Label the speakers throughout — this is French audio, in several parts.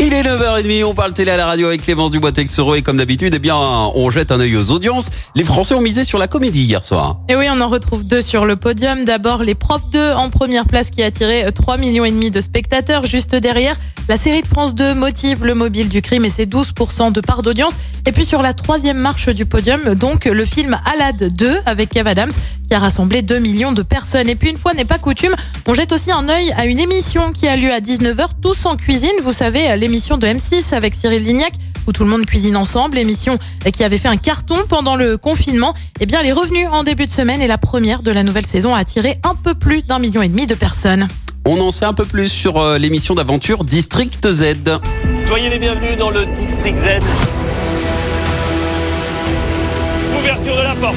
Speaker 1: Il est 9h30, on parle télé à la radio avec Clémence Dubois-Texero et comme d'habitude, eh bien, on jette un œil aux audiences. Les Français ont misé sur la comédie hier soir.
Speaker 2: Et oui, on en retrouve deux sur le podium. D'abord, les profs 2 en première place qui a attiré 3 millions et demi de spectateurs. Juste derrière, la série de France 2 motive le mobile du crime et c'est 12% de part d'audience. Et puis sur la troisième marche du podium, donc le film Alad 2 avec Kev Adams qui a rassemblé 2 millions de personnes. Et puis une fois n'est pas coutume, on jette aussi un œil à une émission qui a lieu à 19h, tous en cuisine. Vous savez, l'émission de M6 avec Cyril Lignac où tout le monde cuisine ensemble, émission qui avait fait un carton pendant le confinement. Eh bien, les revenus en début de semaine et la première de la nouvelle saison a attiré un peu plus d'un million et demi de personnes.
Speaker 1: On en sait un peu plus sur euh, l'émission d'aventure District Z.
Speaker 3: Soyez les bienvenus dans le District Z. Ouverture de la porte.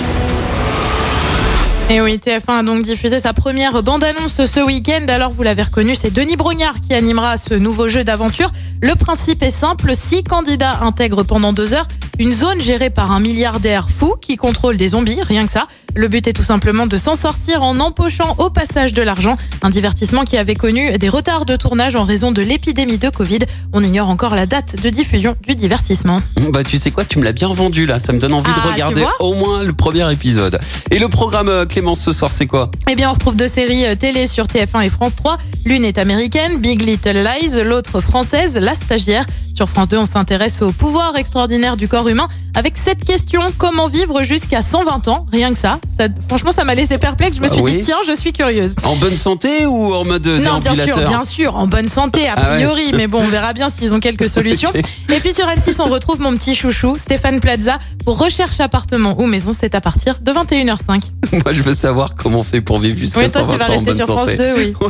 Speaker 2: Et oui, TF1 a donc diffusé sa première bande-annonce ce week-end. Alors, vous l'avez reconnu, c'est Denis Brognard qui animera ce nouveau jeu d'aventure. Le principe est simple, six candidats intègrent pendant deux heures une zone gérée par un milliardaire fou qui contrôle des zombies, rien que ça. Le but est tout simplement de s'en sortir en empochant au passage de l'argent. Un divertissement qui avait connu des retards de tournage en raison de l'épidémie de Covid. On ignore encore la date de diffusion du divertissement.
Speaker 1: Bah tu sais quoi, tu me l'as bien vendu là, ça me donne envie
Speaker 2: Ah,
Speaker 1: de
Speaker 2: tu
Speaker 1: regarder au moins le premier épisode. Et le programme euh, Clémence ce soir, c'est quoi?
Speaker 2: Eh bien, on retrouve deux séries euh, télé sur TF1 et France 3. L'une est américaine, Big Little Lies, l'autre française, La Stagiaire. Sur France 2, on s'intéresse au pouvoir extraordinaire du corps humain avec cette question comment vivre jusqu'à 120 ans? Rien que ça. ça franchement, ça m'a laissé perplexe. Je me
Speaker 1: Bah
Speaker 2: suis
Speaker 1: oui.
Speaker 2: dit tiens, je suis curieuse.
Speaker 1: En bonne santé ou en mode euh,
Speaker 2: Non, bien sûr, bien sûr, en bonne santé a
Speaker 1: Ah ouais.
Speaker 2: priori, mais bon, on verra bien s'ils ont quelques solutions. Et puis sur M6, on retrouve mon petit chouchou, Stéphane Plaza, pour recherche appartement ou maison, c'est à partir de 21h05.
Speaker 1: Moi, je veux savoir comment on fait pour vivre jusqu'à
Speaker 2: Oui, toi,
Speaker 1: 120
Speaker 2: tu vas
Speaker 1: ans en
Speaker 2: rester
Speaker 1: bonne
Speaker 2: sur France
Speaker 1: santé.
Speaker 2: 2, oui.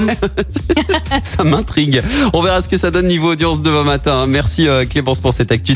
Speaker 1: Ouais, ça m'intrigue. On verra ce que ça donne niveau audience demain matin. Merci euh, Clémence pour cette actu.